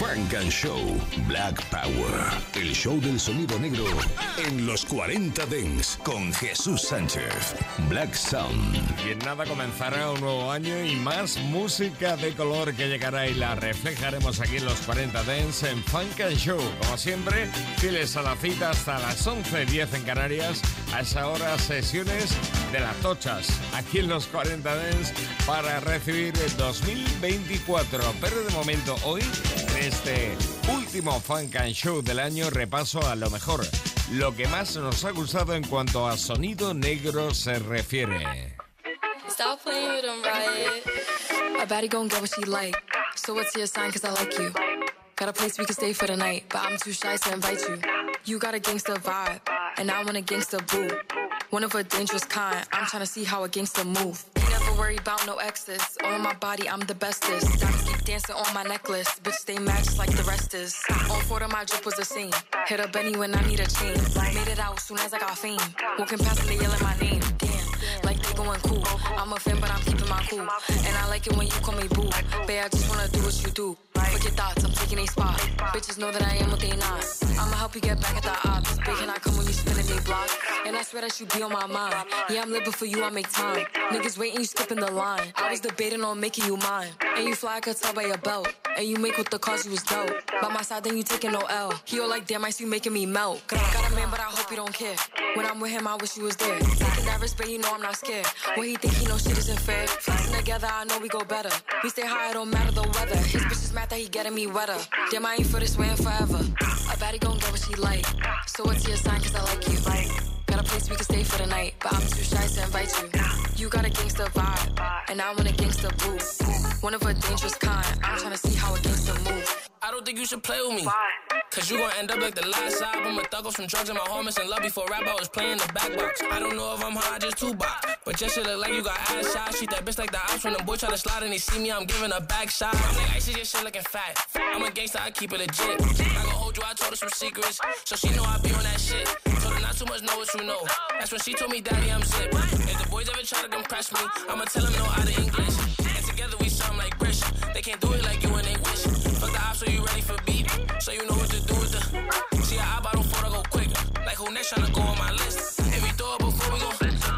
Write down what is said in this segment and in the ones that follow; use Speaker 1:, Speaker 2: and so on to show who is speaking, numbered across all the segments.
Speaker 1: Frank and Show Black Power. El show del sonido negro en los 40 Dents con Jesús Sánchez. Black Sound.
Speaker 2: Y en nada comenzará un nuevo año y más música de color que llegará y la reflejaremos aquí en los 40 Dents en Funk and Show. Como siempre, fieles a la cita hasta las 11.10 en Canarias. A esa hora, sesiones de las tochas aquí en los 40 Dents para recibir el 2024. Pero de momento, hoy este último Funk and Show del año repaso a lo mejor, lo que más nos ha gustado en cuanto a sonido negro se refiere.
Speaker 3: Stop playing with them, right? A baddie gon' get what she like. So what's your sign? Cause I like you. Got a place we can stay for the night, but I'm too shy to invite you. You got a gangster vibe, and I want a gangster boo. One of a dangerous kind. I'm trying to see how a gangster move. Never worry about no exes. On my body, I'm the bestest. Diamonds keep dancing on my necklace. Bitch, mad just like the rest is. On of my drip was a scene. Hit up Benny when I need a chain. Made it out soon as I got fame. Walking past and they yelling my name. They going cool. I'm a fan, but I'm keeping my cool. And I like it when you call me boo. Babe, I just wanna do what you do. Fuck your thoughts, I'm taking a spot. Bitches know that I am what they not. I'ma help you get back at the odds. Big can I come when you spinning they block? And I swear that you be on my mind. Yeah, I'm living for you, I make time. Niggas waiting, you skipping the line. I was debating on making you mine. And you fly, I could tell by your belt. And you make with the cause you was dope. By my side, then you taking no L. He all like, damn, I see you making me melt. Got a man, but I hope you don't care. When I'm with him, I wish you was there. Taking that risk, but you know I'm not scared. When he think he know shit isn't fair. Flexing together, I know we go better. We stay high, it don't matter the weather. His bitch is mad that he getting me wetter. Damn, I ain't for this way forever. A baddie gon' get what she like. So what's your sign? Cause I like you. Got a place we can stay for the night, but I'm too shy to invite you. You got a gangster vibe, and I want a gangster boo. One of a dangerous kind. I'm trying to see how a gangster move.
Speaker 4: I don't think you should play with me. Cause you gon' end up like the last album. A thug off some drugs in my home and love before rap. I was playing the back box. I don't know if I'm high, just two box. But just shit look like you got ass shots. Treat that bitch like the ops when the boy try to slide and they see me. I'm giving a back shot. I'm like, I see your shit looking fat. I'm a gangster, I keep it legit. I gon' hold you, I told her some secrets. So she know I be on that shit. Told her not too much, know what you know. That's when she told me, Daddy, I'm zip. If the boys ever try to come press me, I'ma tell them no out of English. And together we something like British. They can't do it like you and they So you know what to do with the. See, I bought on four to go quicker. Like who next tryna go on my list? If we throw it before we go,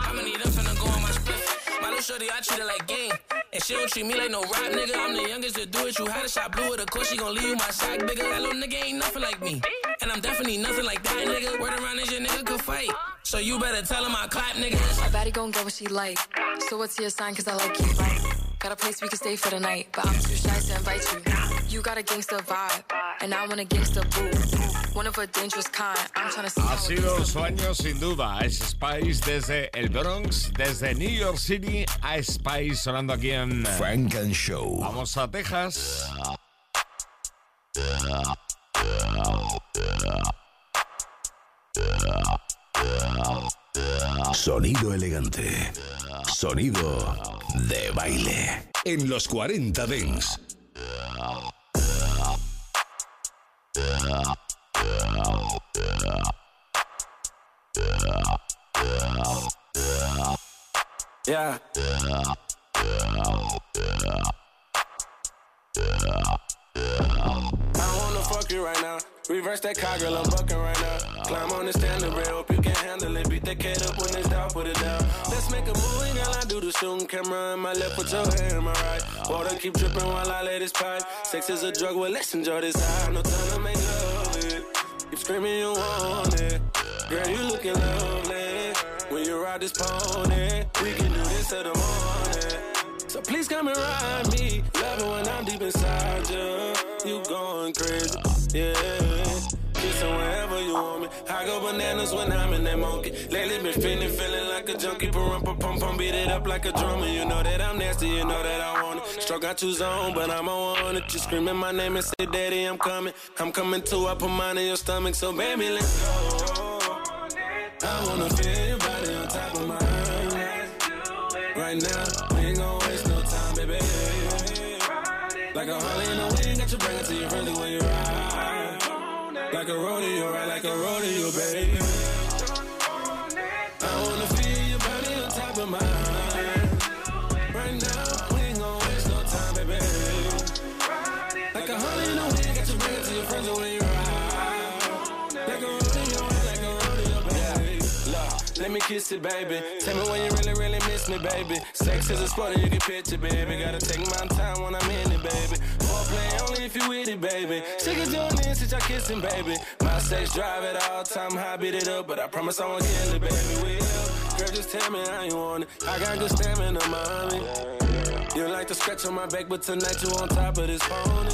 Speaker 4: I'ma need them finna go on my split. My little shorty, I treat her like game. And she don't treat me like no rap nigga. I'm the youngest to do it. You had a shot blue with a course, she gon' leave you my sack bigger. That little nigga ain't nothing like me. And I'm definitely nothing like that nigga. Word around is your nigga could fight. So you better tell him I clap niggas.
Speaker 3: A baddie gon' get what she like. So what's your sign? Cause I like you. Got a place we can stay for the night, but I'm too shy to invite you. You got a gangster vibe, and I want a gangster boo. One of a dangerous kind. I'm trying to see
Speaker 2: Ha sido su año sin duda. Es Spice desde el Bronx, desde New York City a Spice sonando aquí en
Speaker 1: Frank and Show.
Speaker 2: Vamos a Texas.
Speaker 1: Sonido elegante. Sonido de baile. En los 40 Dents.
Speaker 4: Yeah. I wanna fuck you right now. Reverse that car, girl, I'm bucking right now. Climb on the standard rail, handle it. Beat that cat up when it's down, put it down. Let's make a movie, girl. I do the shooting camera in my left, put your hand in my right. Water keep dripping while I let this pipe. Sex is a drug, well, let's enjoy this high. No time to make love it. Keep screaming, you want it. Girl, you looking lovely. When you ride this pony, we can do this till the morning. So please come and ride me. Love it when I'm deep inside you. You going crazy, yeah.
Speaker 5: Kissing wherever you want me. I go bananas when I'm in that monkey. Lately been feeling, feeling like a junkie. Pum pum pum pum, beat it up like a drummer. You know that I'm nasty, you know that I want it. Stroke got you zone, but I'm on it. You screaming my name and say, Daddy, I'm coming. I'm coming too. I put mine in your stomach, so baby, let's go. I wanna feel your body on top of mine. Right now, we ain't gon' waste no time, baby. Like a Harley in the wind, got you bring it to your friendly when you ride. Like a rodeo, right? Like a rodeo, baby. Kiss it, baby. Tell me when you really, really miss me, baby. Sex is a sport and you can picture, baby. Gotta take my time when I'm in it, baby. Foreplay only if you with it, baby. Sick of doing this since I kissing, baby. My sex drive at all time, high beat it up, but I promise I won't kill it, baby. Will. Girl, just tell me how you want it. I got good stamina, mommy. You like to scratch on my back, but tonight you on top of this pony.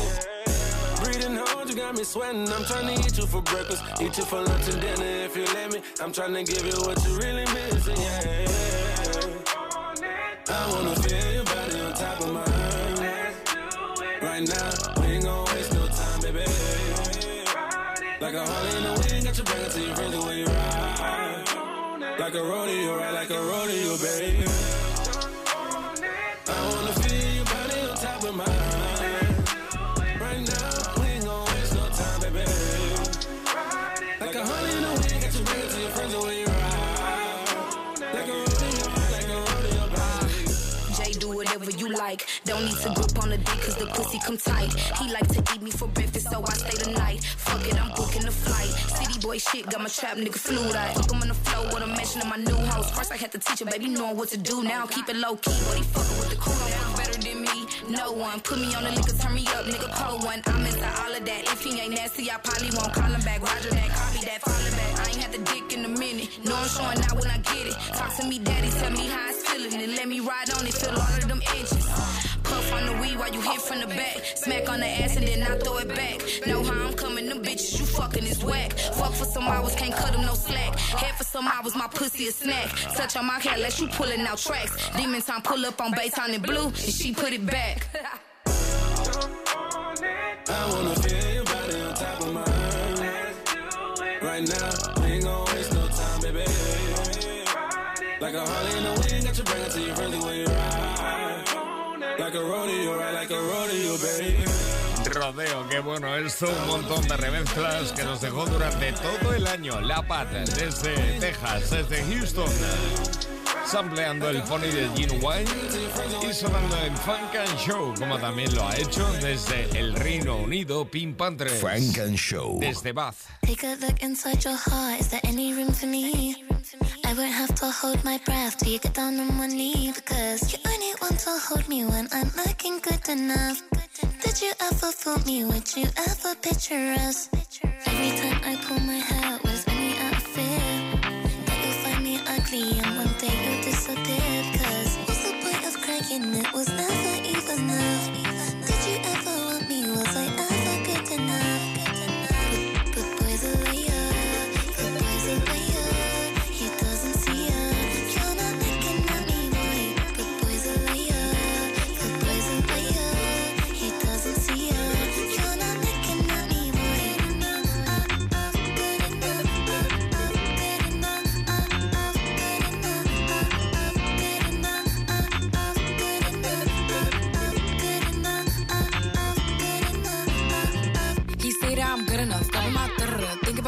Speaker 5: Breathing hard, you got me sweating. I'm trying to eat you for breakfast, eat you for lunch and dinner if you let me. I'm trying to give you what you really missing, yeah. I wanna feel your body on top of mine. Right now, we ain't gon' waste no time, baby. Like a Harley in the wind, got you bring it to your friends when you ride. Like a rodeo, right? Like a rodeo, baby.
Speaker 6: Don't need to grip on the dick cause the pussy come tight. He like to eat me for breakfast, so I stay the night. Fuck it, I'm booking the flight. City boy shit, got my trap nigga flued out. Fuck him on the floor with a mansion in my new house. First I had to teach him, baby, knowing what to do. Now keep it low key, but he fucking with the crew. No one better than me, no one. Put me on the liquor, turn me up, nigga, cold one. I'm into all of that. If he ain't nasty, I probably won't call him back. Roger that, copy that, falling back. I ain't had the dick in a minute. No, I'm showing out when I get it. Talk to me, daddy, tell me how it's feeling. And let me ride on it, feel all of them edges. Puff on the weed while you hit from the back. Smack on the ass and then I throw it back. Know how I'm coming, them bitches you fucking is whack. Fuck for some hours, can't cut them no slack. Head for some hours, my pussy a snack. Touch on my hair, let you pulling out tracks. Demon time pull up on Baytown and blue, and she put it back.
Speaker 5: I wanna feel your body on top of mine. Right now, ain't gon' waste no time, baby. Like a Harley in the wind, got you bring it to your friendly when you ride. Like a rodeo, right? Like a rodeo, baby.
Speaker 2: Rodeo, qué bueno esto, un montón de remezclas que nos dejó durante todo el año. La Pat, desde Texas, desde Houston, sampleando el pony de Gene Wine y sonando en Funk and Show, como también lo ha hecho desde el Reino Unido, Pink Panther.
Speaker 1: Funk and Show.
Speaker 2: Desde Bath.
Speaker 7: Take a look inside your heart. Is there any room for me? I won't have to hold my breath till you get down on one knee because you only want to hold me when I'm looking good enough. Did you ever fool me? Would you ever picture us? Every time I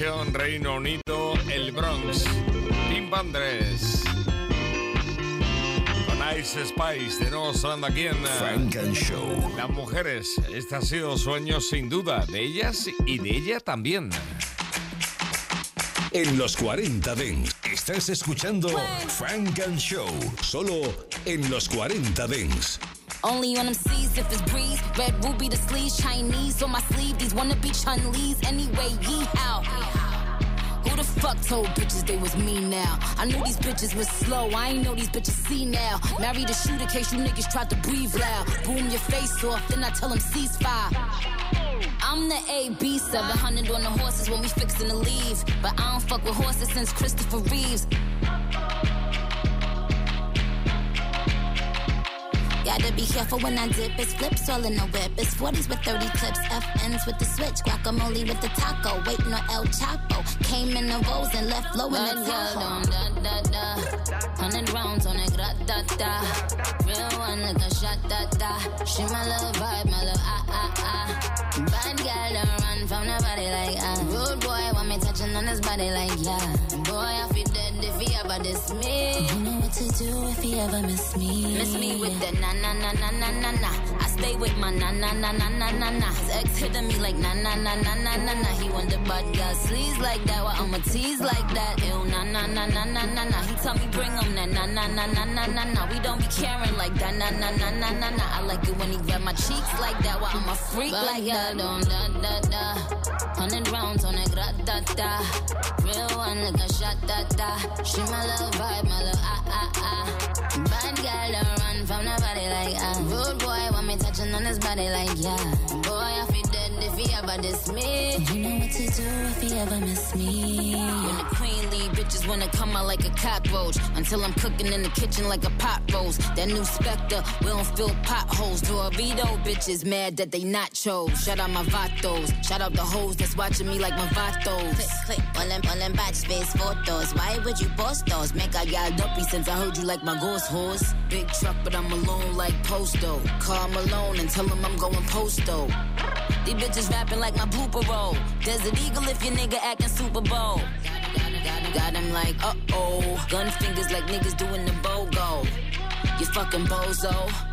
Speaker 2: Reino Unido, el Bronx. Pim Pandres. Con Ice Spice, de nuevo sonando aquí en eh,
Speaker 1: Frank and Show.
Speaker 2: Las mujeres. Este ha sido sueño sin duda, de ellas y de ella también.
Speaker 1: En los 40 Dents estás escuchando Frank and Show, solo en los 40 Dents.
Speaker 8: Only on them seas if it's breeze. Red ruby, the sleeves, Chinese on my sleeve. These wanna be Chun Lee's anyway. Yee how? Who the fuck told bitches they was me now? I knew these bitches was slow. I ain't know these bitches see now. Married a shooter case you niggas tried to breathe loud. Boom your face off, then I tell them ceasefire. I'm the AB 700 on the horses when we fixin' to leave. But I don't fuck with horses since Christopher Reeves. Gotta be careful when I dip. It's flips all in the whip. It's 40s with 30 clips. FNs with the switch. Guacamole with the taco. Waiting on El Chapo. Came in the rolls and left low in the Tahoe. Da, da, da. Hundred rounds on it. Gra, da, da. Real one like a shot. Da, da. She my little vibe. My little ah, ah, ah. Bad girl run from nobody like ah. Rude boy want me touching on his body like yeah. Boy, I feel dead if he ever diss me. You know what to do if he ever miss me. Miss me with the na na na na na na na. I stay with my na na na na na na na. His ex hitting me like na na na na na na na. He the bad girl sleaze like that. Why I'ma tease like that? Ew na na na na na na na. He tell me bring him that na na na na na na na. We don't be caring like that na na na na na na. I like it when he grab my cheeks like that. Why I'm a freak like that? Don't da da da. Hundred rounds on it, gra da da. Real one like a shot da da. She my little vibe, my little ah ah ah. Bad girl don't run from nobody like ah. Rude boy want me touching on his body like yeah. Boy I if he ever diss me. You know what to do if he ever miss me. When the queen leave, bitches wanna come out like a cockroach. Until I'm cooking in the kitchen like a pot roast. That new Spectre, we don't fill potholes. Dorito bitches mad that they not chose. Shout out my vatos. Shout out the hoes that's watching me like my vatos. Click, click, all them, all them batch space photos. Why would you post those? Make I got dumpy since I heard you like my ghost horse. Big truck, but I'm alone like Posto. Call Malone and tell him I'm going posto. These bitches rapping like my blooper roll. Desert Eagle if your nigga acting Super Bowl. Got him like, uh oh. Gun fingers like niggas doing the BOGO. You fucking bozo.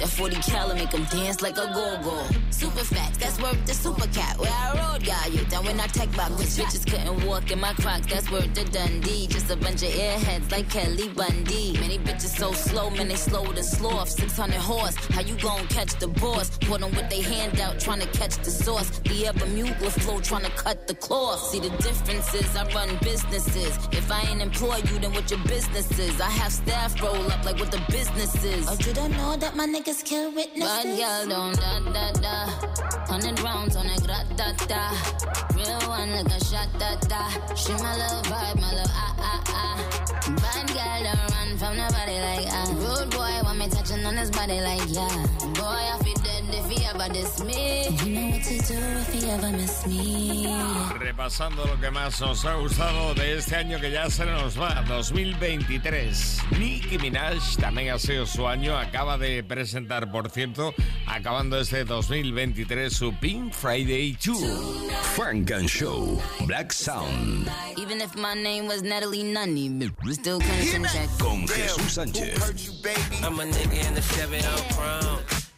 Speaker 8: That 40 cal make him dance like a go-go. Super fat, that's worth the super cat. Where I rode, got you. Down when I tech box, which bitches couldn't walk in my crocs. That's worth the Dundee. Just a bunch of airheads like Kelly Bundy. Many bitches so slow, man, they slow to sloth. 600 horse, how you gon' catch the boss? Put them with their hand out, trying to catch the sauce. The Bermuda flow, trying to cut the cloth. See the differences, I run businesses. If I ain't employ you, then what your business is? I have staff roll up like what the business is. Oh, you don't know that my kill witnesses? Bad girl don't da da da. Hundred rounds on a gra da da. Real one like a shot da da. She my little vibe, my little ah ah ah. Bad girl don't run from nobody like ah. Rude boy want me touching on his body like yeah. Boy I feel dead if he ever diss me. You know what to do if he ever miss me.
Speaker 2: Repasando lo que más nos ha gustado de este año que ya se nos va, 2023. Nicki Minaj también ha sido su año, acaba de presentar, por cierto, acabando este 2023 su Pink Friday 2.
Speaker 1: Frank and Show, Black Sound,
Speaker 8: Even if my name was Natalie Nunny, we still
Speaker 1: con Jesús Sánchez.
Speaker 4: I'm a
Speaker 8: nigga
Speaker 9: in the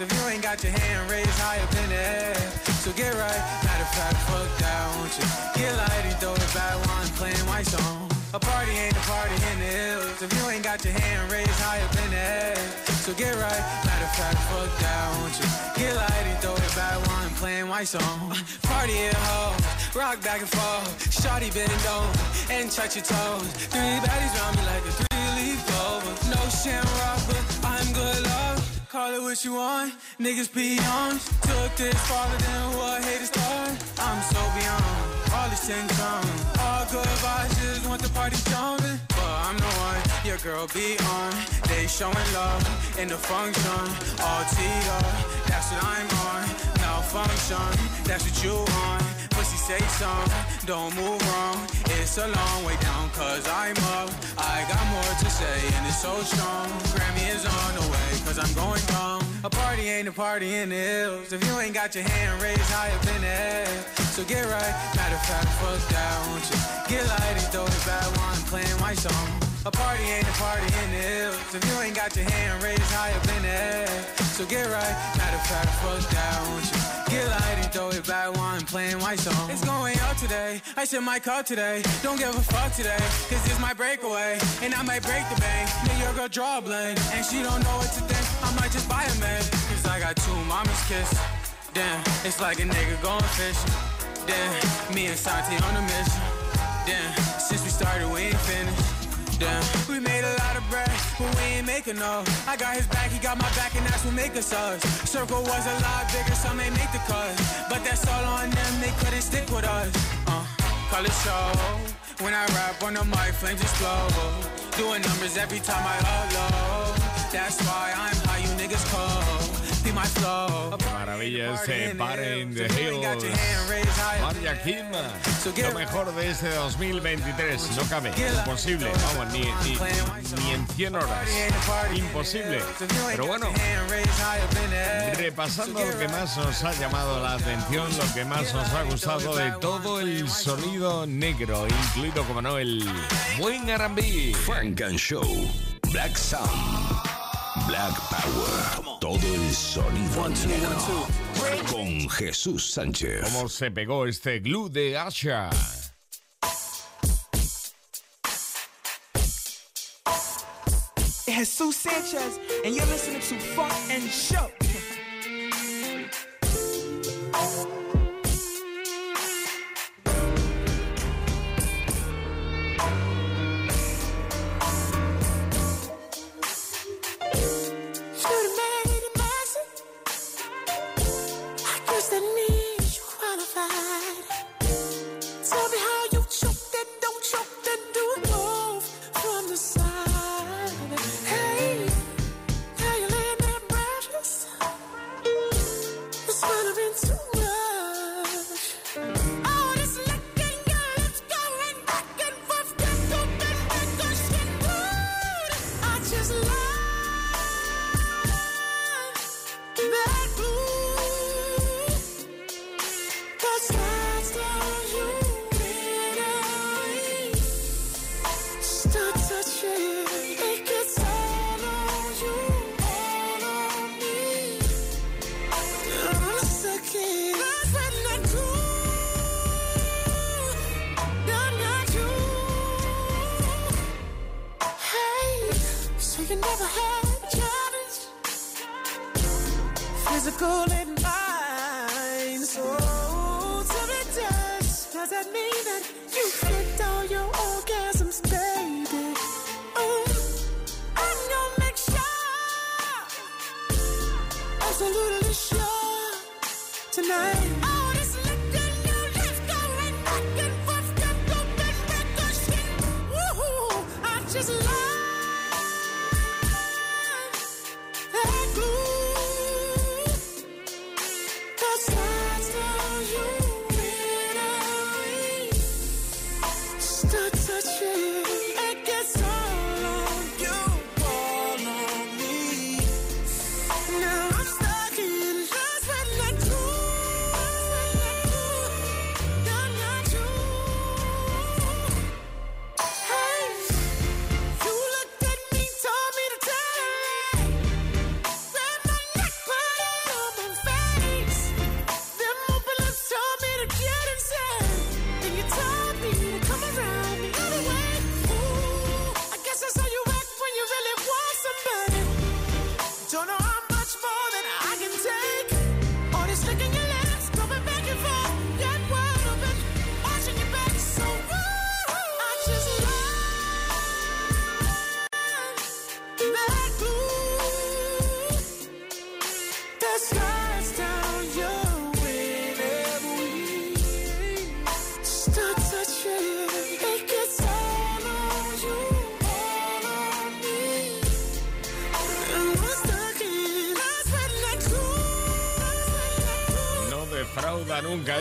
Speaker 9: if you ain't got your hand raised high up in the air. So get right. Matter of fact, fuck that, won't you? Get light and throw it while I'm playing my song. A party ain't a party in the hills if you ain't got your hand raised high up in the air. So get right, matter of fact, fuck that, won't you? Get light playing white song. Party at home, rock back and forth. Shawty bend over and touch your toes. Three baddies round me like a three-leaf clover. No shamrock, but I'm good love. Call it what you want, niggas peons. Took this farther than what haters thought. I'm so beyond all this tension. All good vibes, just want the party jumping. I'm the one your girl be on. They showing love in the function. All teed up, that's what I'm on. Malfunction, that's what you on. Say something, don't move wrong. It's a long way down, cause I'm up. I got more to say, and it's so strong. Grammy is on the way, cause I'm going wrong. A party ain't a party in the hills. If you ain't got your hand raised high up in the air, so get right. Matter of fact, fuck that, won't you? Get light and throw it back while I'm playing my song. A party ain't a party in the hills. If you ain't got your hand raised high up in the air, so get right. Matter of fact, fuck that, won't you? Get light and throw it back while I'm playing my song. It's going out today. I said my car today. Don't give a fuck today, cause it's my breakaway. And I might break the bank. Then your girl draw a blank. And she don't know what to think. I might just buy a man. Cause I got two mama's kiss. Damn, it's like a nigga going fishing. Damn, me and Santi on a mission. Damn, since we started, we ain't finished. Damn, we made a lot of bread, but we ain't making no. I got his back, he got my back, and that's what make us us. Circle was a lot bigger, some ain't make the cut. But that's all on them, they couldn't stick with us. Uh, call it show. When I rap on the mic, flames explode. Doing numbers every time I upload. That's why I'm high, you niggas cold.
Speaker 2: Qué maravilla ese Party in the Hills. Maria Kim. Lo mejor de este 2023. No cabe. Imposible. Vamos, ni, ni, ni en 100 horas. Imposible. Pero bueno, repasando lo que más nos ha llamado la atención, lo que más nos ha gustado de todo el sonido negro, incluido, como no, el buen R&B.
Speaker 1: Frank and Show. Black Sound. Black Power. Todo el sonido negro. Con Jesús Sánchez.
Speaker 2: Cómo se pegó este glue de Asha.
Speaker 10: Jesus Sanchez, and you're listening to Funk and Show. Tonight.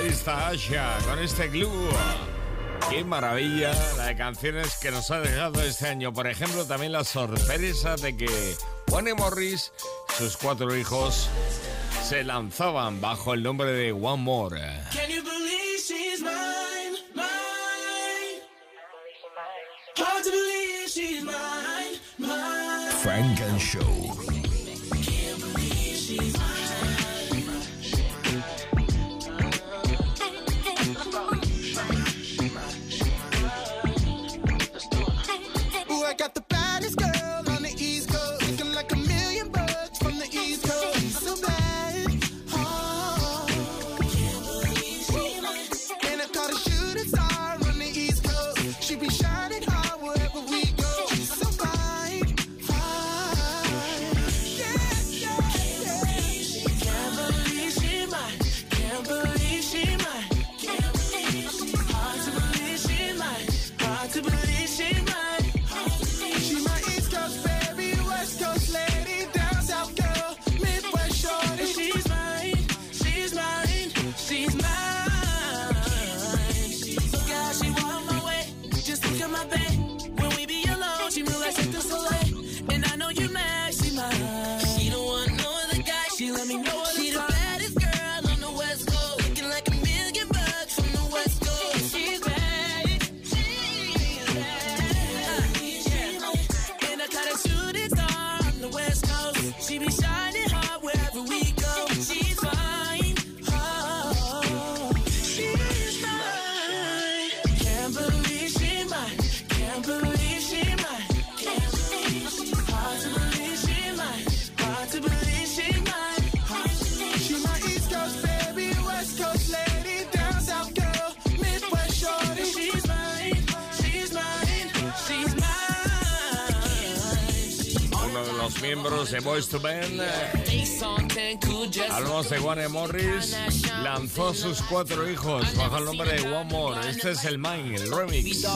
Speaker 2: Está Asha con este glue. Qué maravilla la de canciones que nos ha dejado este año. Por ejemplo, también la sorpresa de que Juan Morris, sus cuatro hijos, se lanzaban bajo el nombre de One More. Los miembros de Boys to Men, hablamos de Juan Morris, lanzó sus cuatro hijos bajo el nombre de One More. Este es el Mine, el remix.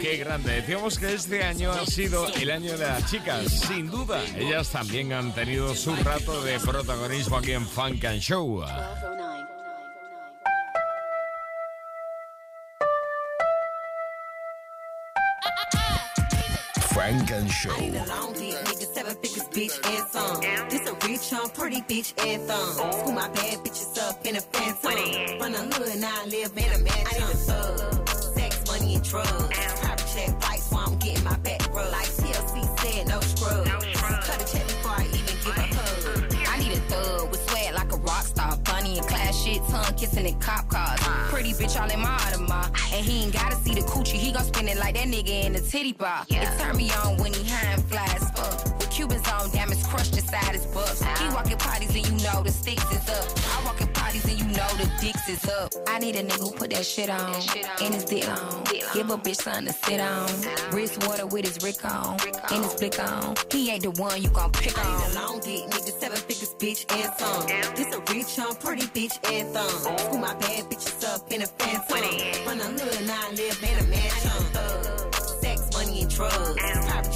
Speaker 2: Qué grande. Decíamos que este año ha sido el año de las chicas. Sin duda, ellas también han tenido su rato de protagonismo aquí en Funk and Show.
Speaker 1: Funk and Show.
Speaker 11: Long dick, nigga, seven figures, bitch, and some. This a rich, on pretty bitch, and thumb. School my bad bitches up in a phantom. Run a hood, now I live in a mansion. I need a thug. Sex, money, and drugs. Private check flights while I'm getting my back rubbed. Like tongue kissing in cop cars. Pretty bitch all in my Audemars. And he ain't gotta see the coochie, he gon' spend it like that nigga in the titty bar. It turn me on when he high and fly as fuck. Cubans on, damn, it's crushed inside his butt. He walking parties and you know the sticks is up. I walk in parties and you know the dicks is up. I need a nigga who put that shit on. And his dick on. Give a bitch something to sit on. Wrist water with his Rick on. And his blick on. He ain't the one you gon' pick on. I need a long dick, nigga, seven figures, bitch, and some. This a rich, on pretty bitch, and thumb. School my bad bitches up in a phantom. Run a hood, now I live in a mansion. Sex, money, and drugs.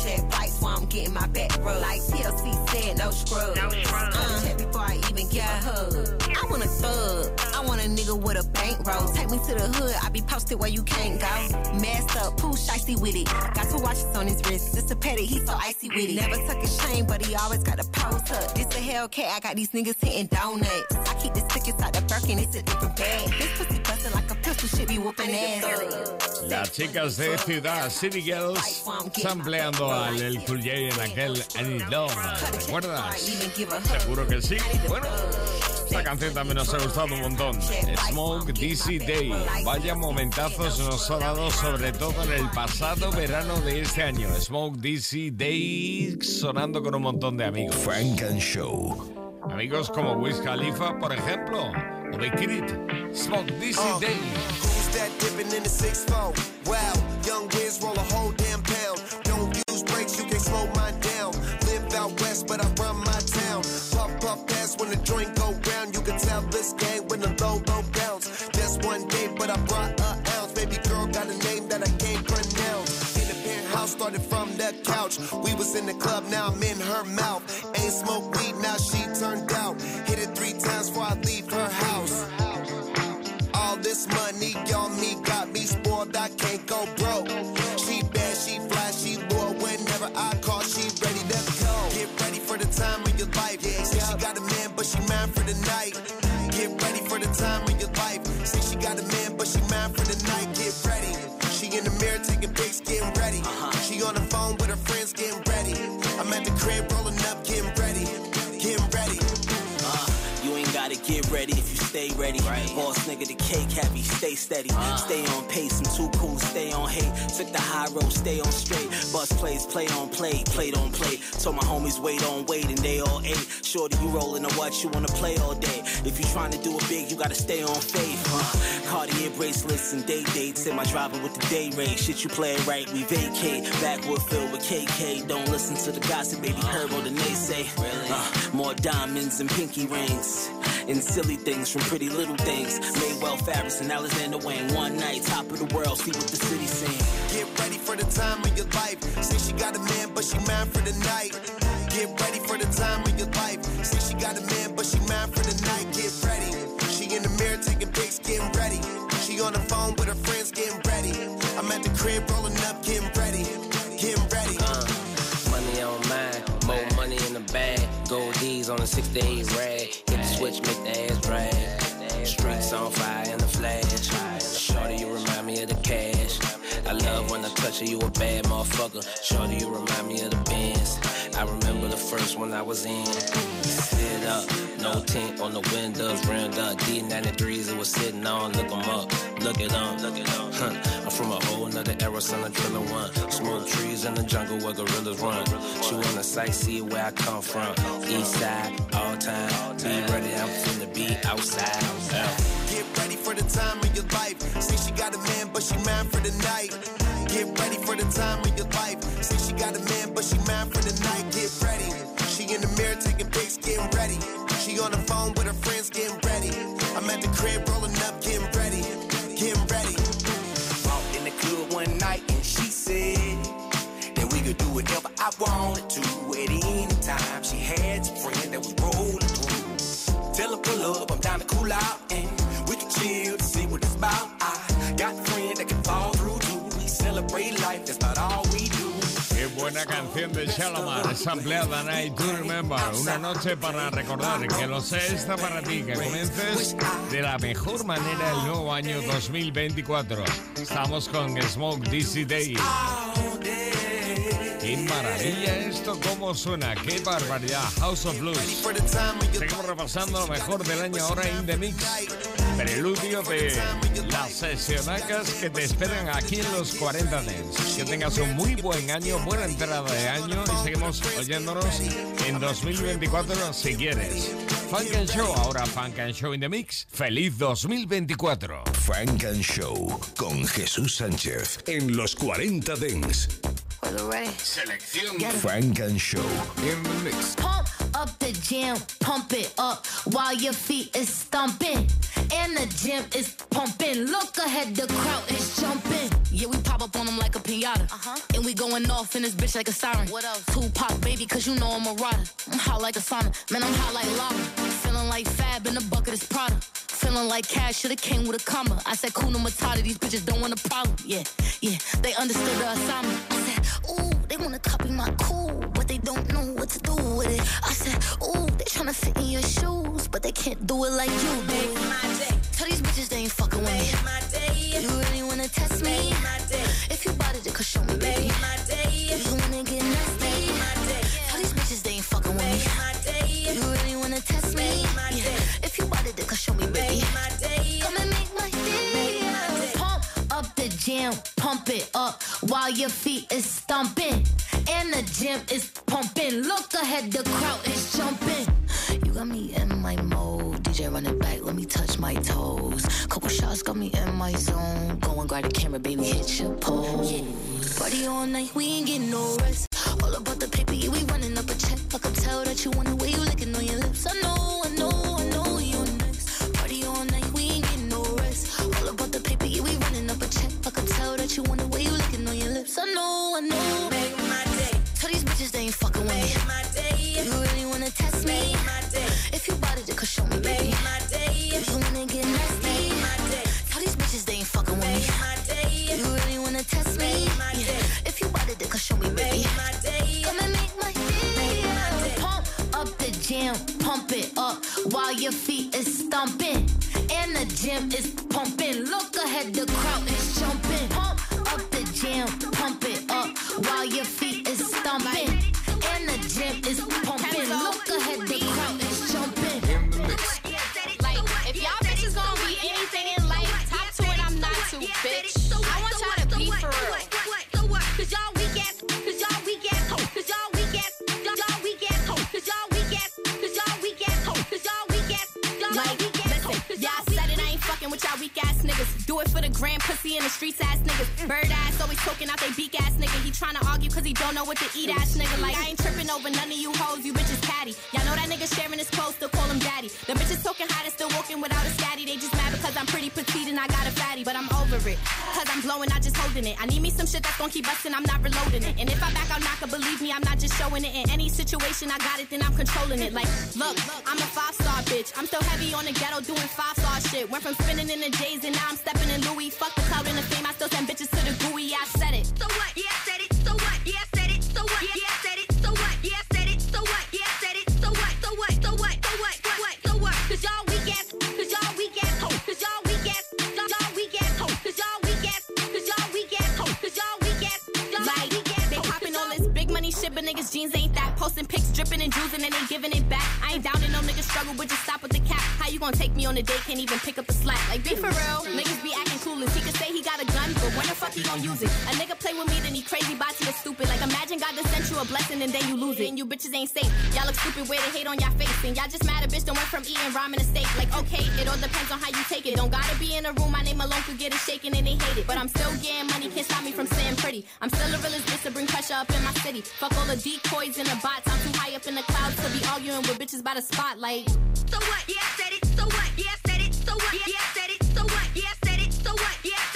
Speaker 11: I'm getting my back rubbed. Like TLC said, no scrubs. Uh, check before I even get a hug. I want a thug. I want a nigga with a bankroll. Take me to the hood. I be posted where you can't go. Messed up, poo shicey with it. Got two watches on his wrist. It's a petty, he so icy with it. Never took a shame, but he always got a post up. This a Hellcat. I got these niggas hitting donuts. I keep the stick inside the Birkin. It's a different bag. This
Speaker 2: Las chicas de Ciudad City Girls sampleando al El Cool J en aquel Need Love. ¿Recuerdas? Seguro que sí. Bueno, esta canción también nos ha gustado un montón. Smoke DC Day. Vaya momentazos nos ha dado, sobre todo en el pasado verano de este año. Smoke DC Day sonando con un montón de amigos.
Speaker 1: Frank and Show.
Speaker 2: Amigos como Wiz Khalifa, por ejemplo, Kid. Smoke DC uh, Day.
Speaker 12: Who's that dipping in the six four? Wow, young Wiz roll a whole damn pound. Don't use brakes, you can slow mine down. Live out west, but I run my town. Puff puff pass when the joint go round. You can tell this game when the low low bounce. Just one day, but I brought a ounce. Baby girl got a name that I can't pronounce. In the penthouse, started from the couch. We was in the club, now I'm in her mouth. Ain't smoke weed, now she turned out. Hit it three three times before I this money on me got me spoiled, I can't go broke. She bad, she fly, she loyal. Whenever I call, she ready to go. Get ready for the time of your life. Yeah, say she got a man, but she mine for the night. Get ready for the time of your life. Say she got a man, but she mine for the night. Get ready. She in the mirror taking pics, getting ready. She on the phone with her friends, getting ready. I'm at the crib rolling up, getting ready.
Speaker 13: Stay ready. Boss nigga, the cake happy, stay steady. Stay on pace, I'm too cool stay on hate. Took the high road, stay on straight. Bus plays, play on play, play on play. Told my homies wait on wait, and they all ate. Shorty, you rolling or what? You wanna play all day? If you trying to do it big, you gotta stay on faith. Huh? Cartier bracelets and day dates. Am I driving with the day rate? Shit, you play right, we vacate. Backwood filled with KK. Don't listen to the gossip, baby. Heard what the naysay. Uh, more diamonds and pinky rings. And silly things from pretty little things. Maywell Farris and Alexander Wayne. One night, top of the world, see what the city sing.
Speaker 12: Get ready for the time of your life. Say she got a man, but she mine for the night. Get ready for the time of your life. Say she got a man, but she mine for the night. Get ready. She in the mirror taking pics, getting ready. She on the phone with her friends, getting ready. I'm at the crib rolling up, getting ready. Getting ready.
Speaker 14: Uh, money on mine, more money in the bag. Gold D's on the 6 to 8 rag. Switch, make the ass drag. Streets on fire in the flash. Shorty, you remind me of the cash. I love when I touch you, you a bad motherfucker. Shorty, you remind me of the Benz. I remember the first one I was in. Sit up, no tint on the windows, rimmed up. D93s it was sitting on. Look 'em up, look it up, look it up. Huh. I'm from a whole nother era, son of Triller One. Smoke trees in the jungle where gorillas run. She wanna sightsee where I come from. East side, all time. Be ready, I'm finna be outside. Yeah.
Speaker 12: Get ready for the time of your life. See, she got a man, but she mine for the night. Get ready for the time of your life. Say she got a man, but she mine for the night. Get ready. She in the mirror taking pics, getting ready. She on the phone with her friends, getting ready. I'm at the crib rolling up, getting ready. Getting ready.
Speaker 15: Walked in the club one night and she said that we could do whatever I wanted to
Speaker 2: canción de Shalamar, esa empleada Night to Remember. Una noche para recordar que lo sé está para ti, que comiences de la mejor manera el nuevo año 2024. Estamos con Smoke DC Day. ¡Qué maravilla esto! ¿Cómo suena? ¡Qué barbaridad! House of Blues. Seguimos repasando lo mejor del año ahora in the mix. Preludio de las sesionacas que te esperan aquí en los 40 Dents. Que tengas un muy buen año, buena entrada de año y seguimos oyéndonos en 2024 si quieres. Funk and Show, ahora Funk and Show in the mix. ¡Feliz 2024!
Speaker 1: Funk and Show con Jesús Sánchez en los 40 Dents.
Speaker 2: Selección
Speaker 1: Funk and Show.
Speaker 2: in the mix.
Speaker 8: Up the jam, pump it up while your feet is stomping. And the gym is pumping. Look ahead, the crowd is jumping. Yeah, we pop up on them like a pinata. Uh-huh. And we going off in this bitch like a siren. What else? Tupac, baby, cause you know I'm a rider. I'm hot like a sauna. Man, I'm hot like lava. Feeling like Fab in the bucket is Prada. Feeling like cash should've came with a comma. I said, Kuna Matata, these bitches don't want a problem. Yeah, yeah, they understood the assignment. I said, ooh, they wanna copy my cool, but they what to do with it. I said, ooh, they tryna fit in your shoes, but they can't do it like you do. Tell these bitches they ain't fucking with me. You really wanna test me? If you bought it, could show me, baby. You wanna get nasty? Tell these bitches they ain't fucking with me. You really wanna test me? Yeah. If you bought it, could show me, baby. Come and make my day. Pump up the jam, pump it up while your feet is stomping. And the gym is pumping. Look ahead, the crowd is jumping. You got me in my mode. DJ run it back, let me touch my toes. Couple shots got me in my zone. Go and grab the camera, baby, hit your pose. Party all night, we ain't getting no rest.
Speaker 16: Then it. Like, look, I'm a five star bitch. I'm still heavy on the ghetto doing five star shit. Went from spinning in the J's and and juicing, and ain't giving it back. I ain't down in no niggas struggle, but just stop with the cap. How you gonna take me on a date? Can't even pick up the slack. Like, be for real. Niggas be acting cool clueless. He could say he gon' use it? A nigga play with me, then he crazy, botsy or stupid. Like, imagine God just sent you a blessing and then you lose it. And you bitches ain't safe. Y'all look stupid, way to hate on y'all face. And y'all just mad a bitch done went from eating ramen to steak. Like, okay, it all depends on how you take it. Don't gotta be in a room, my name alone could get it shaken and they hate it. But I'm still getting money, can't stop me from saying pretty. I'm still a realest bitch to bring pressure up in my city. Fuck all the decoys and the bots. I'm too high up in the clouds to be arguing with bitches by the spotlight.
Speaker 17: So what? Yeah, I said it. So what? Yeah, I said it. So what? Yeah, I said it. So what? Yeah, I said it. So what? Yeah,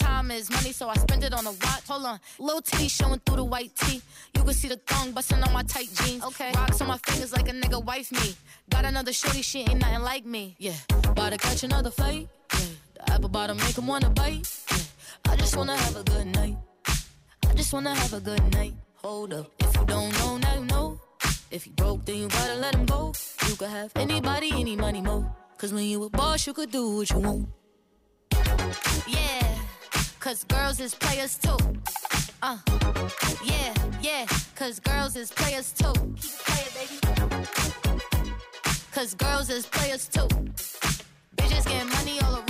Speaker 18: Time is money, so I spend it on a watch. Hold on, little T showing through the white tee. You can see the thong busting on my tight jeans. Okay, rocks on my fingers like a nigga wife me. Got another shorty, she ain't nothing like me. Yeah, about to catch another fight. Yeah, the apple bottom make him wanna bite. Yeah, I just wanna have a good night. I just wanna have a good night. Hold up, if you don't know, now you know. If you broke, then you gotta let him go. You could have anybody, any money, mo. Cause when you a boss, you could do what you want. Yeah, cause girls is players too. Uh, yeah, yeah, cause girls is players too. Keep it playing, baby. Cause girls is players too. Bitches getting money all around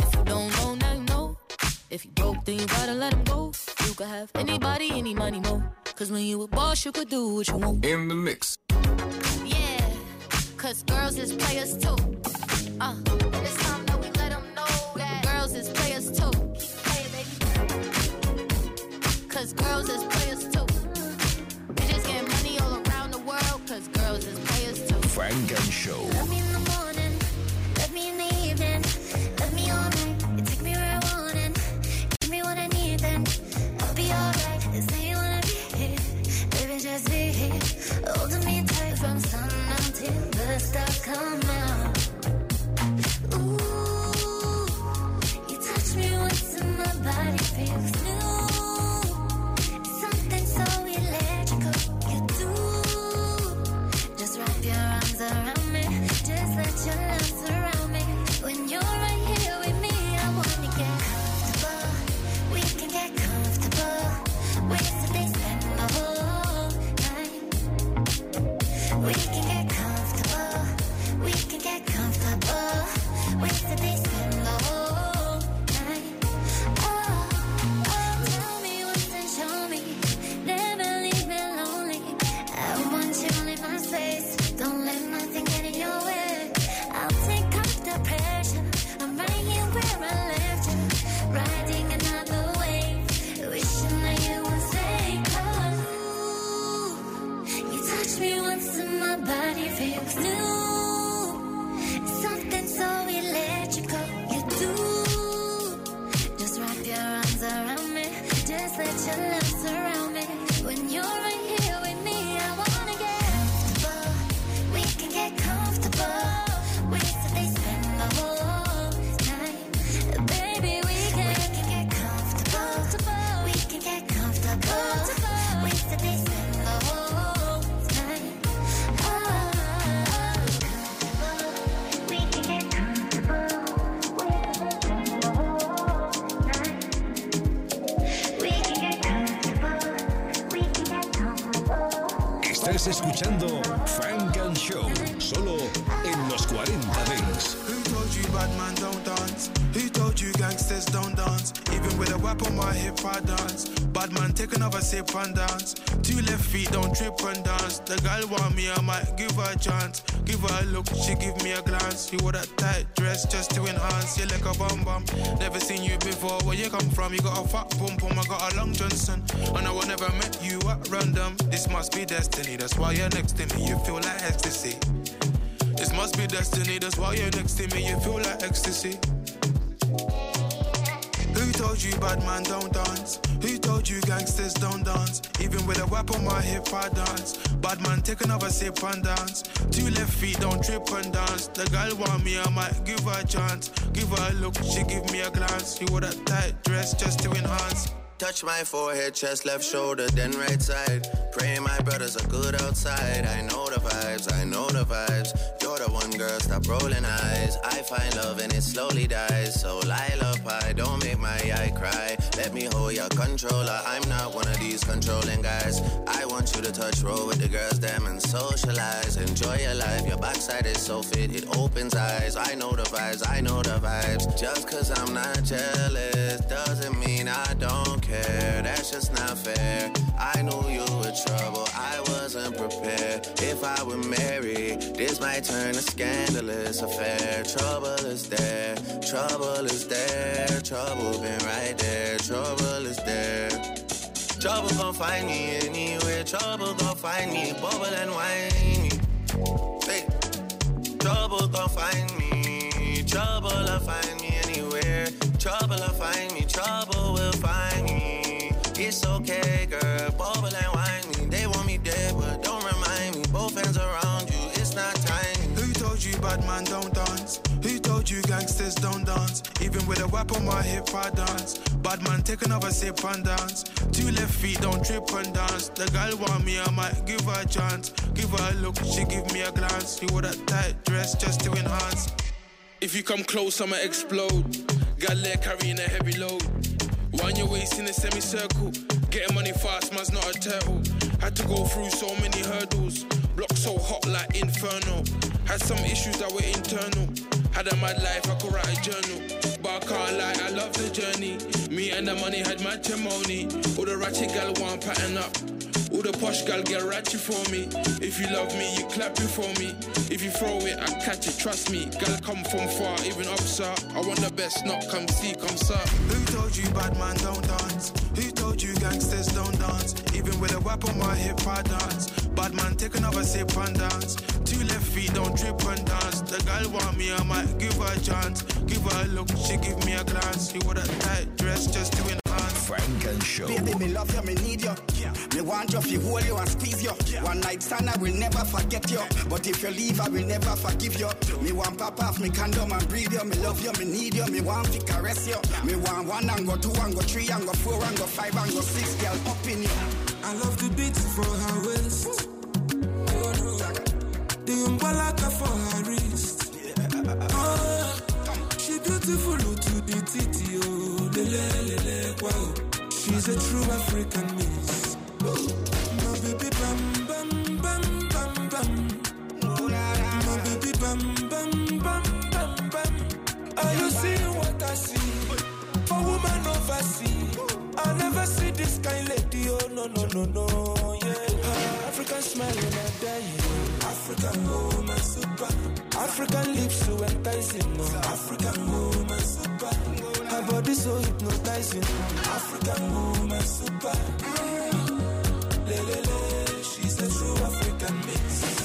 Speaker 18: don't know, now you know. If you broke, then you gotta let him go. You could have anybody, any money, mo. Cause when you a boss, you could do what you want.
Speaker 2: In the mix.
Speaker 18: Yeah, cause girls is players too. Uh, and it's time that we let them know that girls is players too. Keep playing, baby. Cause girls is players too. Bitches getting money all around the world, cause girls is players too.
Speaker 1: Funk and Show.
Speaker 7: Love me in the morning, love me in the me I need, then I'll be alright. Be here, baby, just be here, holding me tight from sun until the stars come out.
Speaker 19: Chance. Give her a look, she give me a glance. You wore that tight dress just to enhance. You like a bum bum. Never seen you before. Where you come from? You got a fat pum pum. I got a long Johnson. And I will never met you at random. This must be destiny. That's why you're next to me. You feel like ecstasy. This must be destiny, that's why you're next to me, you feel like ecstasy. Told you bad man don't dance? Who told you gangsters don't dance? Even with a whip on my hip, I dance. Bad man, take another sip and dance. Two left feet, don't trip and dance. The girl want me, I might give her a chance. Give her a look, she give me a glance. You wore that tight dress just to enhance.
Speaker 20: Touch my forehead, chest, left shoulder, then right side. Pray my brothers are good outside. I know the vibes, I know the vibes. The one girl, stop rolling eyes. I find love and it slowly dies. So Lila Pie, don't make my eye cry. Let me hold your controller. I'm not one of these controlling guys. I want you to touch roll with the girls, them and socialize. Enjoy your life, your backside is so fit, it opens eyes. I know the vibes, I know the vibes. Just cause I'm not jealous doesn't mean I don't care. That's just not fair. I knew you were trouble, I wasn't prepared. If I were married, this might turn a scandalous affair. Trouble is there, trouble is there, trouble been right there, trouble is there. Trouble gon' find me anywhere, trouble gon' find me, bubble and whiny. Hey. Trouble gon' find me, trouble'll find me anywhere. Trouble'll find me,
Speaker 19: bad man don't dance? Who told you gangsters don't dance? Even with a whip on my hip, I dance. Bad man, take another sip and dance. Two left feet, don't trip and dance. The girl want me, I might give her a chance. Give her a look, she give me a glance. You wore that tight dress just to enhance.
Speaker 21: If you come close, I'ma explode. Got leg carrying a heavy load. Wind your waist in a semicircle. Getting money fast, man's not a turtle. Had to go through so many hurdles. Block so hot like inferno. Had some issues that were internal. Had a mad life, I could write a journal. But I can't lie, I love the journey. Me and the money had matrimony. All the ratchet gal want pattern up. All the posh gal get ratchet for me. If you love me, you clap it for me. If you throw it, I catch it, trust me. Gal come from far, even up, sir. I want the best, not come see, come sir.
Speaker 19: Who told you bad man don't dance? Who told you gangsters don't dance? Even with a whip on my hip, I dance. Bad man, take another sip and dance. Two left feet, don't trip and dance. The girl want me, I might give her a chance. Give her a look, she give me a glance. She wore that tight dress just to enhance.
Speaker 1: Funk and Show.
Speaker 22: Baby, me love you, me need you. Yeah. Me want you, fi hold you and squeeze you. One night stand, I will never forget you. But if you leave, I will never forgive you. Me want pop off me condom and breathe you. Me love you, me need you. Me want fi caress you. Me want one and go two and go three and go four and go five and go six, girl, up in you.
Speaker 23: I love the beat for her waist. Oh no. The umbalaka for her wrist. Oh, she beautiful She's a true African miss. My baby bam, bam, bam, bam, bam. My baby bam, bam, bam, bam, bam. Are you seeing what I see? For woman overseas. I never see this kind lady, oh no, no, no, no, yeah. African smile in a day, African woman super. African lips so enticing, no. Oh. African woman super. Her body so hypnotizing, African woman super. Le, le, le, she's a true African mix.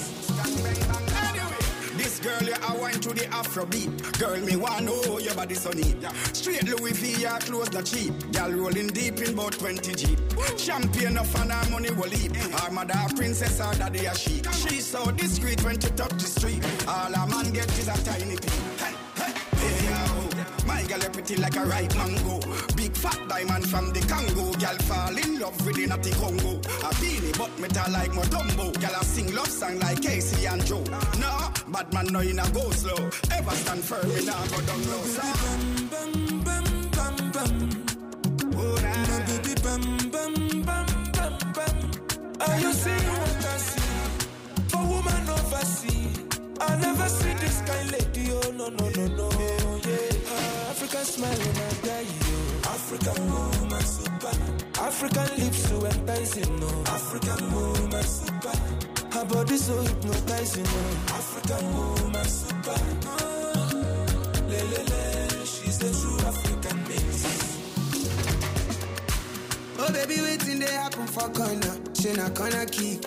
Speaker 22: Girl, you I wine to the Afrobeat. Girl, me want know your body so neat. Straight Louis V, your clothes not cheap. Girl rolling deep in about 20 Jeep. Champion of her money will leap. Her mother princess, her daddy a chic. She's so discreet when she touch the street. All a man get is a tiny peep pretty like a ripe mango. Big fat diamond from the Congo. Girl fall in love with the natty Congo. A beanie but metal like Mutombo. Girl I sing love song like Casey and Joe. Nah, bad man no in a go slow. Ever stand firm in a go down low.
Speaker 23: Bam, bam, bam, bam, bam. Oh, nah. My baby bam, bam, bam, bam, bam. Are you seeing what I see? For woman overseas. I never see this kind lady, oh no, no, no, no. African woman super. African lips so enticing, no. African woman super. Her body so hypnotizing, no. African woman super. Oh, le le le, she's the true African mix.
Speaker 24: Oh baby, waiting they happen for corner. She na corner kick.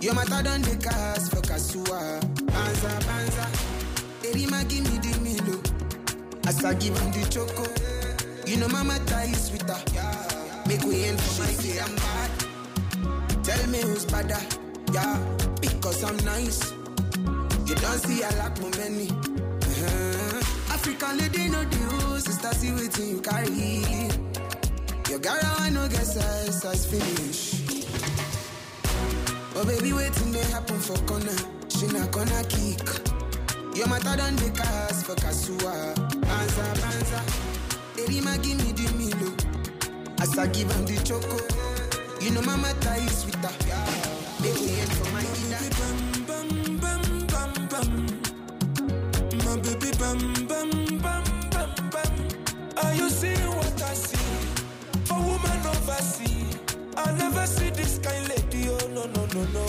Speaker 24: Your matter done the cast for Kasua. Banza, banza. Erima give me the milo. As I give him the choco. You know mama tie is with her. Make we end for my say I'm bad. Tell me who's better. Yeah, because I'm nice. You don't see I lack my many. Uh-huh. African lady know the rules. Sister see waiting you carry. Your girl I no get size, size finish. Oh baby, waiting they happen for corner. She not gonna kick. Your matter done the cast for Kasua. Banza, banza. Erima give me the milo. As I give him the choco. You know mama tie is with her. Make me end for my dinner.
Speaker 23: Bam, bam, bam, bam. My baby, bam, bam, bam, bam, bam. Are you seeing what I see? For woman overseas. I never see this kind lady. Oh, no, no, no, no.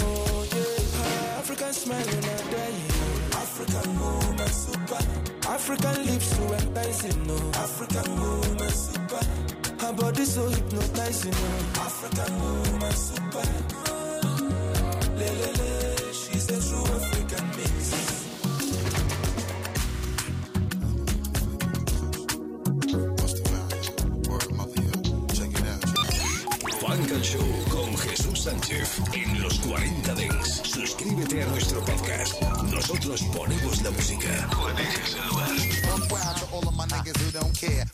Speaker 23: Yeah. African smiling and dying. African woman super. African lips so enticing. No. African woman super. Her body so hypnotizing. No. African woman super. Le, le. She's a true African mix.
Speaker 1: Show con Jesús Sánchez en los 40 Dents. Suscríbete a nuestro podcast. Nosotros ponemos la música.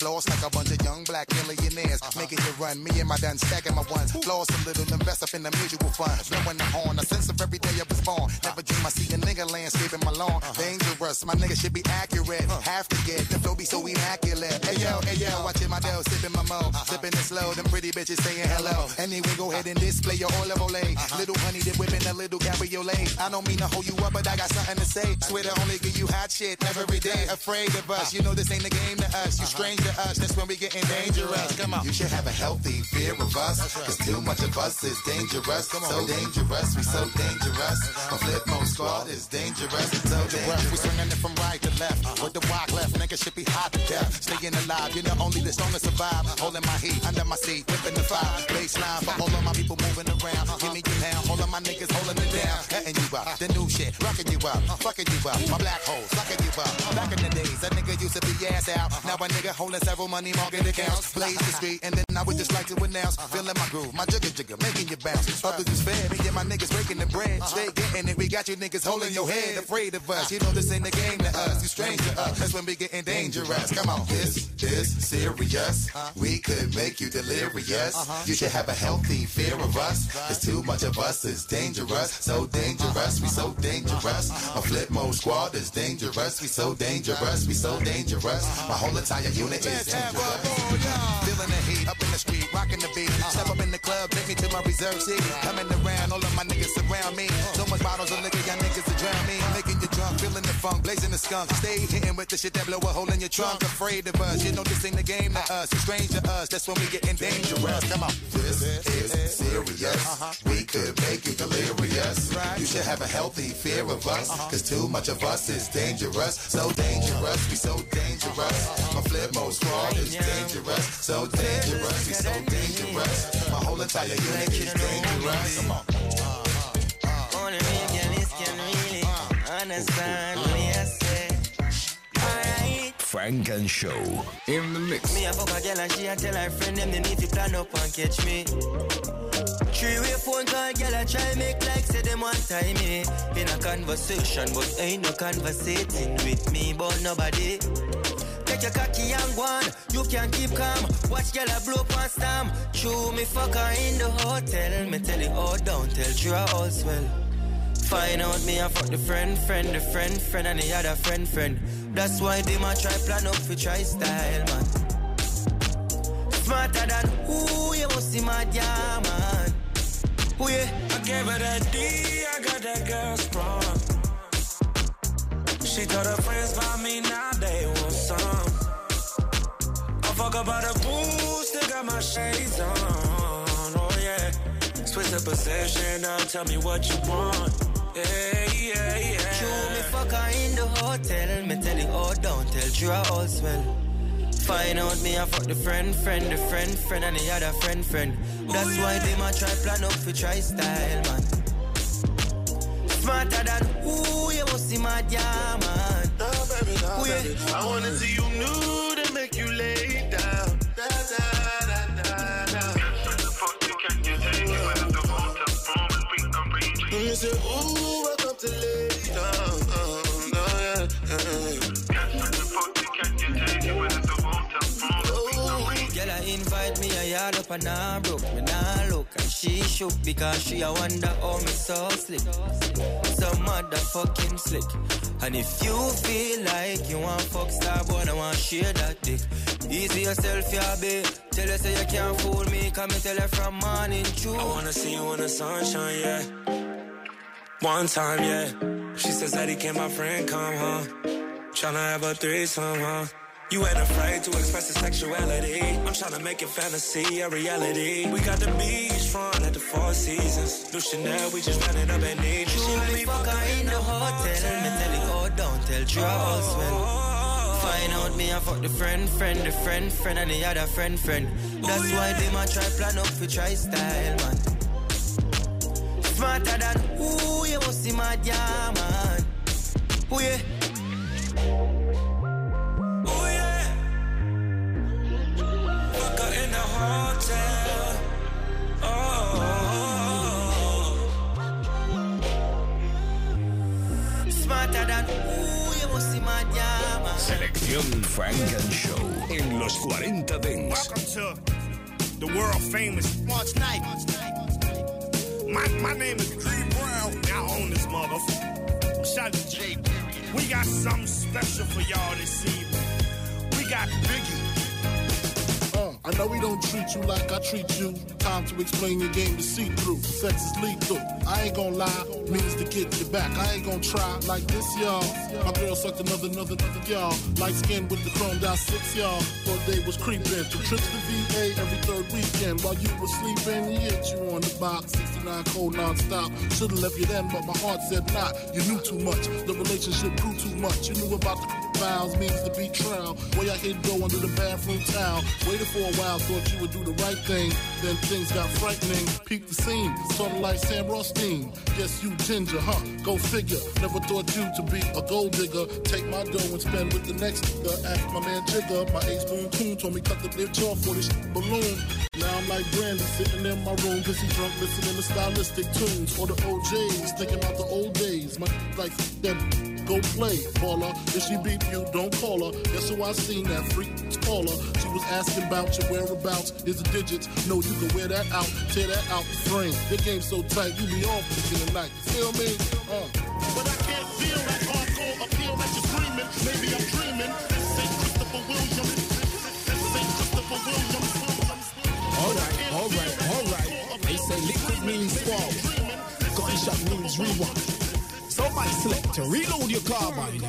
Speaker 25: Of my niggas who don't care. Lost like a bunch of young black millionaires. Making it run. Me and my done stacking my ones. Lost a little, invest up in the mutual fund. Blowing the horn. A sense of every day I was born. Never dream I see a nigga landscaping my lawn. Dangerous. My nigga should be accurate. Have to get the flow be so immaculate. Hey yo, hey yo, watching my dough, sipping my mo. Sipping it slow. Them pretty bitches saying hello. Anyway, go ahead and display your olive olay. Little honey, they whipping a little cabriolet. I don't mean to hold you up, but I got something to say. Swear to only give you hot shit every day. Afraid of us. You know this ain't the game to us. You strange to us. That's when we getting dangerous. Come on.
Speaker 26: You should have a healthy fear of us. Cause too much of us is dangerous. So dangerous, we so dangerous. A Flipmode Squad is dangerous. So
Speaker 25: We
Speaker 26: dangerous.
Speaker 25: swinging it from right to left. Uh-huh. With the walk left, nigga should be hot to death. Staying alive, you know only the strongest survive. Holding my heat under my seat, whipping the fire. Baseline for all of my people moving around. Uh-huh. Give me your hand, all of my niggas holding it down. Cutting you up, the new shit, rocking you up, fucking you up. My black hole, sucking you up. Back in the days, that nigga used to be ass out. Uh-huh. Now a nigga holding several money market accounts. Blaze the street, and then I would just like to announce. Uh-huh. Feeling my groove, my jigger jigger, making you bounce. Others is fed, me and my niggas breaking the bread. Uh-huh. Straight getting it, we got you niggas holding your head. Afraid of us, uh. you know this ain't the game to us. You strange to us, that's when we getting dangerous. Come on.
Speaker 26: This is serious. Uh. We could make you delirious. Uh-huh. You should have a healthy fear of us. Cause too much of us is dangerous. So dangerous, we so dangerous. A Flipmode Squad is dangerous. We so dangerous, we so dangerous. My whole entire unit is dangerous.
Speaker 25: Feeling the heat up in the street, rocking the beat. Step up in the club, take me to my reserve seat. Coming around, all of my niggas surround me. So much bottles of liquor, y'all niggas drown me. Making you drunk, feeling the funk, blazing the skunk. Stay hitting with the shit that blow a hole in your trunk. Afraid of us, you know this ain't the game to us. It's strange to us, that's when we getting dangerous. Come on.
Speaker 26: This is serious. Uh-huh. We could make you delirious. You should have a healthy fear of us. Uh-huh. Cause too much of us is dangerous. So dangerous, we so dangerous. My Flipmode Squad is dangerous. So dangerous, we so dangerous. My whole entire unit is dangerous. Come on.
Speaker 27: Uh-huh. Understand oh, oh, what I oh. say. Alright.
Speaker 1: Funk and Show in the mix.
Speaker 27: Me a fuck a girl and she a tell her friend them they need to plan up and catch me. Three way phone call, girl a try make like say them want time me in a conversation, but ain't no conversating with me about nobody. Take your cocky and go on, you can keep calm. Watch girl a blow up and stamp. Chew me fuck her in the hotel. Me tell it all down, tell true all's well. Find out me a fuck the friend, friend, the friend, friend, and the other friend, friend. That's why they might try plan up for try style, man. Smarter than who you must see my yeah, man. Who yeah?
Speaker 23: I gave her that D, I got that girl sprung. She told her friends about me, now they want some. I fuck about the boost,
Speaker 5: got my shades on, oh yeah. Switch the position, now tell me what you want. Yeah, yeah, yeah.
Speaker 27: True, me fuck her in the hotel. Me tell you, oh, don't tell you all swell. Find out me, I fuck the friend, friend, the friend, friend, and the other friend, friend. That's why they might try plan up for try style, man. Smarter than who you must see my yeah, man.
Speaker 5: Nah, baby, nah,
Speaker 27: Ooh, yeah.
Speaker 5: baby. I wanna see you nude say, ooh, welcome to lay down. Uh, nah, yeah, yeah.
Speaker 27: Girl, I invite me a yard up and I broke me nah look and she shook because she a wonder how me so slick, so motherfucking slick. And if you feel like you want fuck star boy, I want share that dick. Easy yourself, yeah, babe. Tell her say you can't fool me, come and tell her from morning true.
Speaker 5: I wanna see you in the sunshine, yeah. One time, yeah. She says that he can't. my friend come, huh? Tryna have a threesome, huh? You ain't afraid to express your sexuality. I'm tryna make your fantasy a reality. We got the beach front at the Four Seasons. New Chanel, we just ran it up and need you.
Speaker 27: True, me fuck her in the hotel. Me tell oh, don't tell Charles, man. Find out me, I fuck the friend, friend, the friend, friend, and the other friend, friend. That's oh, why they might try plan up for try style, man. Smarter than who you must see my yeah, man. Who yeah?
Speaker 5: Oh yeah. Fuck her in the hotel. Oh.
Speaker 27: Smarter than who you must see my yeah, man.
Speaker 1: Selección Funk and Show en los 40 Dance.
Speaker 28: Welcome to the world famous March Night. My, my name is Green Brown. Now I own this motherfucker. Shout out to Jay. We got something special for y'all this evening. We got Biggie.
Speaker 29: I know we don't treat you like I treat you. Time to explain your game to see through. Sex is lethal. I ain't gonna lie, means to get you back. I ain't gonna try like this, y'all. My girl sucked another, another, another, y'all. Light skin with the chromed out six, y'all. Thought they was creeping. Two trips to VA every third weekend. While you were sleeping, he hit you on the box. 69 cold non-stop. Should've left you then, but my heart said not. You knew too much. The relationship grew too much. You knew about the vows means to be trial. Way I hit go under the bathroom towel. Waited for a while, thought you would do the right thing. Then things got frightening. Peaked the scene, sorta like Sam Rothstein. Guess you ginger, huh? Go figure. Never thought you to be a gold digger. Take my dough and spend with the next nigga. Ask my man Jigger. My ace boom coon told me cut the bitch off for this balloon. Now I'm like Brandy sitting in my room, busy drunk, listening to stylistic tunes. Or the OJs, thinking about the old days. My like that go play, baller. If she beat you, don't call her. Guess who I seen that freak caller? She was asking about your whereabouts. Is the digits? No, you can wear that out, tear that out the frame. The game's so tight, you be off in the night. Feel me? Uh.
Speaker 28: But I can't feel that hardcore appeal that you're screaming. Maybe I'm dreaming. This ain't Christopher Williams. This ain't Christopher Williams.
Speaker 30: Alright, alright, alright. They say liquid means swallow. Gunshot means rewind. To reload your carbine.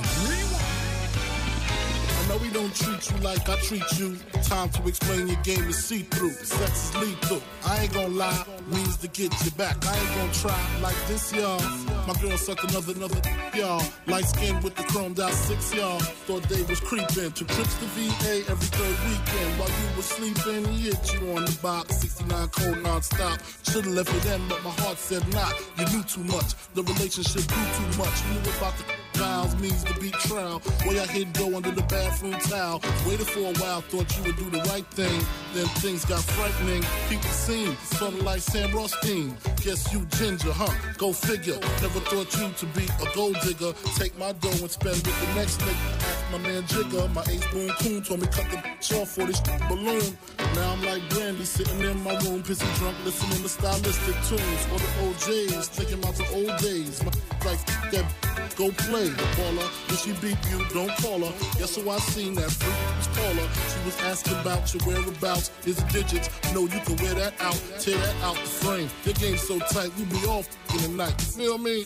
Speaker 29: I know we don't treat you like I treat you. Time to explain your game is see through. Sex is lethal. I ain't gonna lie, means to get you back. I ain't gonna try like this, y'all. My girl sucked another, another, y'all. Light skin with the chromed out six, y'all. Thought they was creeping. Two trips to VA every third weekend. While you were sleeping, he hit you on the box. 69 cold non-stop. Should've left it then, but my heart said not. You knew too much. The relationship grew too much. You knew about the vows means to be trial. Way I hit go under the bathroom towel. Waited for a while, thought you would do the right thing. Then things got frightening. People seen, something like Sam Rothstein. Guess you ginger, huh? Go figure. Never thought you to be a gold digger. Take my dough and spend with the next nigga. Ask my man Jigger. My ace boom coon told me cut the off for this balloon. Now I'm like Brandy sitting in my room, pissy drunk, listening to stylistic tunes. Or the OJs, thinking about the old days. My like that go play, the baller. If she beat you, don't call her. Guess who I seen that freak caller. She was asking about your whereabouts, is the digits. No, you can wear that out, tear that out the frame. Your game's so tight, we be off in the night. You feel me?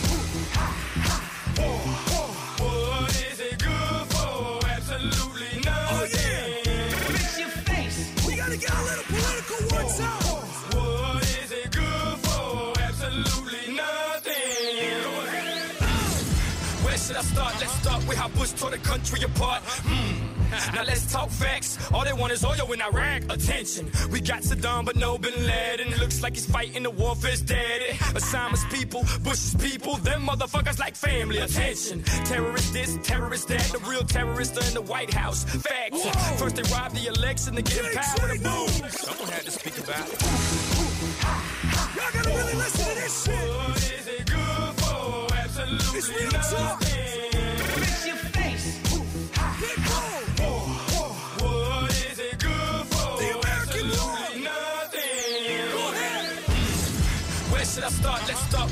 Speaker 31: How Bush tore the country apart. Hmm. Now let's talk facts. All they want is oil in Iraq. Attention. We got Saddam, but no Bin Laden. Looks like he's fighting the war for his daddy. Osama's people, Bush's people, them motherfuckers like family. Attention. Terrorist this, terrorist that. The real terrorists are in the White House. Facts. First they robbed the election to get in power. Someone had to speak about it.
Speaker 5: Y'all gotta really listen to this shit. What is it good for? Absolutely it's real talk.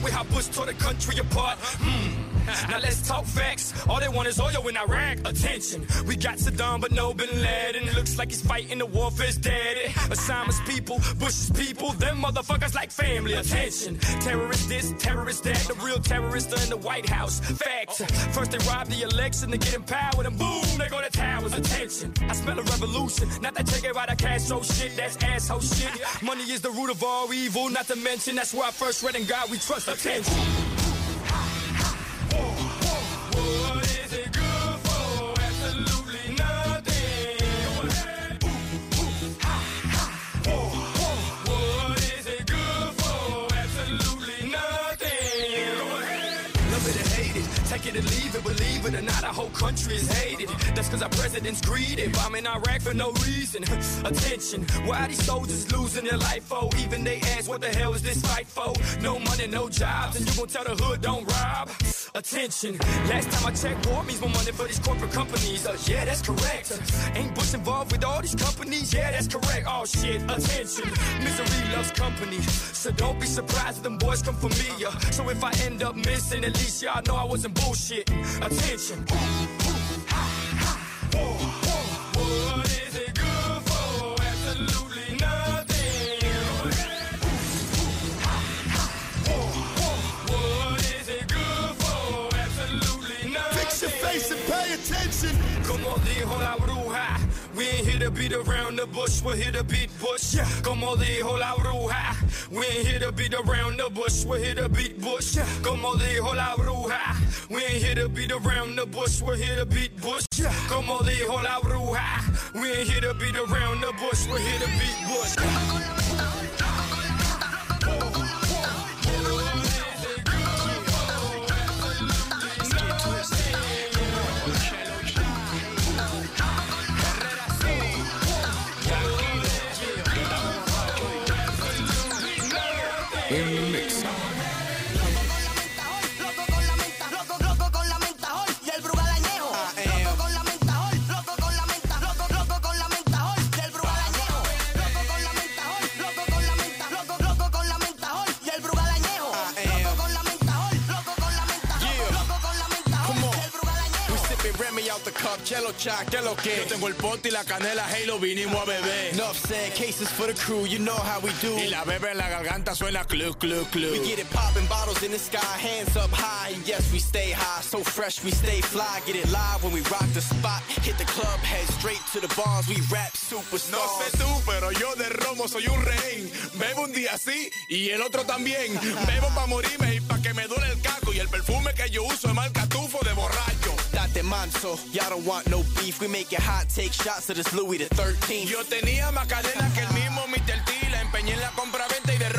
Speaker 31: With how Bush tore the country apart. Hmm. Now let's talk facts. All they want is oil in Iraq. Attention. We got Saddam, but no Bin Laden. Looks like he's fighting the war for his daddy. Osama's people, Bush's people, them motherfuckers like family. Attention. Terrorist this, terrorist that. The real terrorists are in the White House. Facts. First they robbed the election to get in power, and boom, they go to towers. Attention. I smell a revolution. Not that Che Guevara Castro shit, that's asshole shit. Money is the root of all evil. Not to mention, that's where I first read in God we trust. Attention.
Speaker 5: What is it
Speaker 31: country is hated. That's cause our president's greedy, bombing Iraq for no reason. Attention, why these soldiers losing their life for? Even they ask, what the hell is this fight for? No money, no jobs, and you gon' tell the hood don't rob? Attention, last time I checked, war means more money for these corporate companies. Uh, yeah, that's correct. Ain't Bush involved with all these companies? Yeah, that's correct. Oh shit, attention. Misery loves company, so don't be surprised if them boys come for me. Uh, so if I end up missing, at least y'all know I wasn't bullshitting. Attention. We ain't here to beat around the bush, we're here to beat Bush. Como dijo la bruja, we ain't here to beat around the bush, we're here to beat Bush. Como dijo la bruja, we ain't here to beat around the bush, we're here to beat Bush. Como dijo la bruja, we ain't here to beat around the bush, we're here to beat Bush.
Speaker 32: Chelo Cha, que lo que. Yo tengo el pote y la canela, hey, lo vinimos a beber.
Speaker 33: Enough said, cases for the crew, you know how we do.
Speaker 32: Y la bebe en la garganta suena club, club, club.
Speaker 33: We get it poppin', bottles in the sky, hands up high. And yes, we stay high, so fresh, we stay fly. Get it live when we rock the spot. Hit the club, head straight to the bars. We rap superstars.
Speaker 32: No sé tú, pero yo de romo soy un rehén. Bebo un día sí y el otro también. Bebo pa' morirme y pa' que me duele el caco. Y el perfume que yo uso es marca tufo de borracho.
Speaker 33: Date manso, y'all don't want no beef. We make it hot, take shots of this Louis the 13.
Speaker 32: Yo tenía más cadena que el mismo Mr. T. La empeñé en la compra-venta y de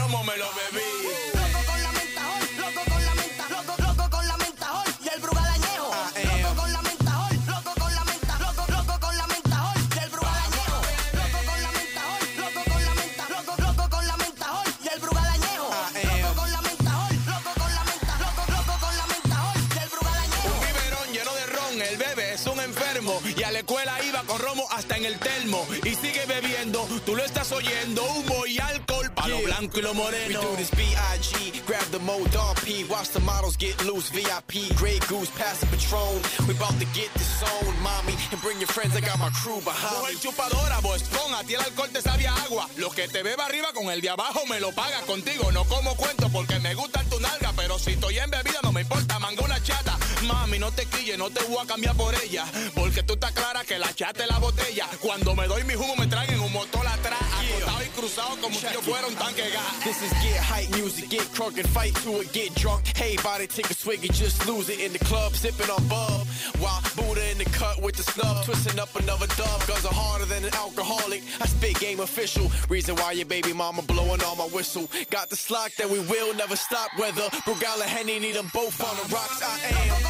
Speaker 32: escuela iba con romo hasta en el termo. Y sigue bebiendo, tú lo estás oyendo. Humo y alcohol pa' lo blanco y lo
Speaker 33: We
Speaker 32: moreno.
Speaker 33: do this B.I.G. Grab the mo dog P. Watch the models get loose. VIP, Grey Goose, pass the Patron. We about to get this on, mommy.
Speaker 12: And bring your friends, I got my crew behind
Speaker 27: Mujer
Speaker 12: me.
Speaker 27: chupadora, bostón, a ti el alcohol te sabe a agua. Lo que te beba arriba con el de abajo me lo paga contigo. No como cuento porque me gusta tu nalga, pero si estoy en bebida no me importa, mango una chata. Mami, no te quilles, no te voy a cambiar por ella. Porque tú estás clara que la chata es la botella. Cuando me doy mi humo me traen un motor atrás, acostado y cruzado como si yo fuera un tanque gas.
Speaker 12: This is get hype music, get crunk and fight to it, get drunk. Hey, body, take a swig and just lose it in the club, sipping on bub. While Buddha in the cut with the snub, twisting up another dub. Guns are harder than an alcoholic. I spit game official. Reason why your baby mama blowing on my whistle. Got the slack that we will never stop. Whether Brugal and Henny need them both on the rocks. I am.